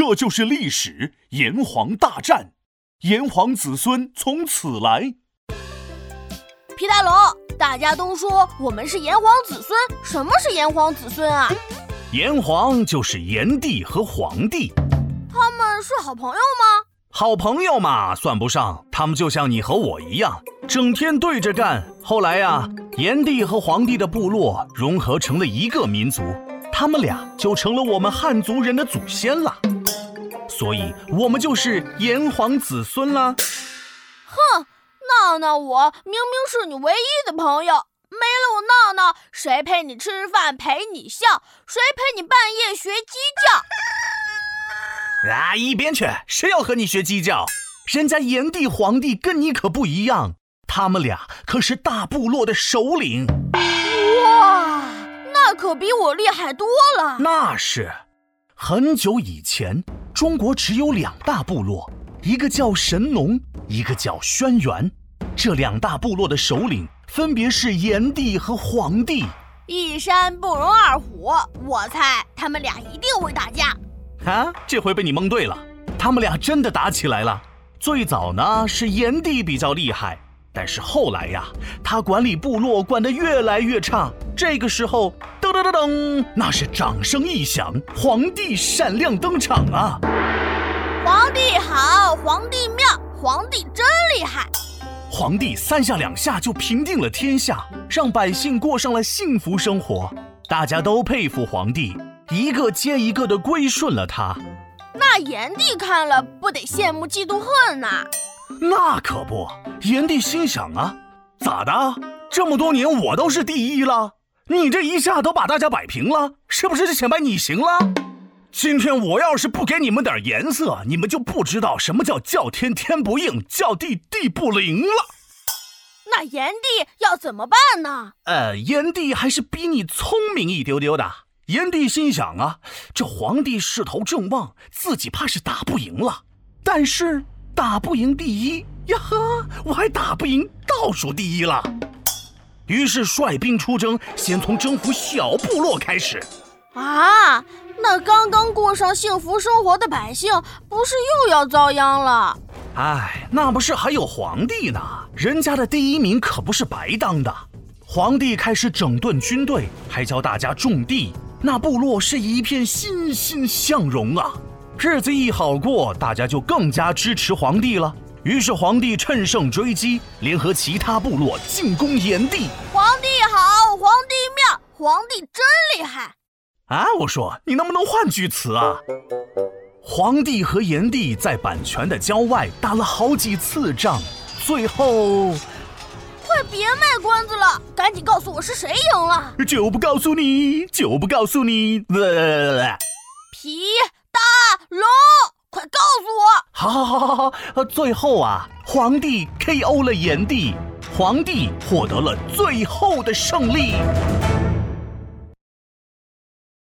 这就是历史，炎黄大战，炎黄子孙从此来。皮大龙，大家都说我们是炎黄子孙，什么是炎黄子孙啊？炎黄就是炎帝和黄帝，他们是好朋友吗？好朋友嘛，算不上，他们就像你和我一样，整天对着干。后来呀，炎帝和黄帝的部落融合成了一个民族，他们俩就成了我们汉族人的祖先了。所以，我们就是炎黄子孙啦。哼，闹闹，我明明是你唯一的朋友，没了我闹闹，谁陪你吃饭，陪你笑，谁陪你半夜学鸡叫？啊，一边去！谁要和你学鸡叫？人家炎帝、黄帝跟你可不一样，他们俩可是大部落的首领。哇，那可比我厉害多了。那是，很久以前，中国只有两大部落，一个叫神农，一个叫轩辕。这两大部落的首领分别是炎帝和黄帝。一山不容二虎，我猜他们俩一定会打架。啊，这回被你蒙对了，他们俩真的打起来了。最早呢是炎帝比较厉害，但是后来呀，他管理部落管得越来越差。这个时候，噔噔噔噔，那是掌声一响，皇帝闪亮登场啊！皇帝好，皇帝妙，皇帝真厉害。皇帝三下两下就平定了天下，让百姓过上了幸福生活，大家都佩服皇帝。一个接一个的归顺了他，那炎帝看了不得羡慕嫉妒恨呐？那可不，炎帝心想啊，咋的？这么多年我都是第一了，你这一下都把大家摆平了，是不是就显摆你行了？今天我要是不给你们点颜色，你们就不知道什么叫叫天天不应，叫地地不灵了。那炎帝要怎么办呢？呃，炎帝还是比你聪明一丢丢的。炎帝心想啊，这皇帝势头正旺，自己怕是打不赢了。但是打不赢第一呀呵，我还打不赢倒数第一了。于是率兵出征，先从征服小部落开始。啊，那刚刚过上幸福生活的百姓，不是又要遭殃了？哎，那不是还有皇帝呢？人家的第一名可不是白当的。皇帝开始整顿军队，还教大家种地。那部落是一片欣欣向荣啊，日子一好过，大家就更加支持皇帝了。于是皇帝趁胜追击，联合其他部落进攻炎帝。皇帝好，皇帝妙，皇帝真厉害！啊，我说你能不能换句词啊？皇帝和炎帝在版泉的郊外打了好几次仗，最后。快别卖关子了，赶紧告诉我是谁赢了！就不告诉你，就不告诉你！皮！好，好，好，好，好！最后啊，皇帝 KO 了炎帝，皇帝获得了最后的胜利。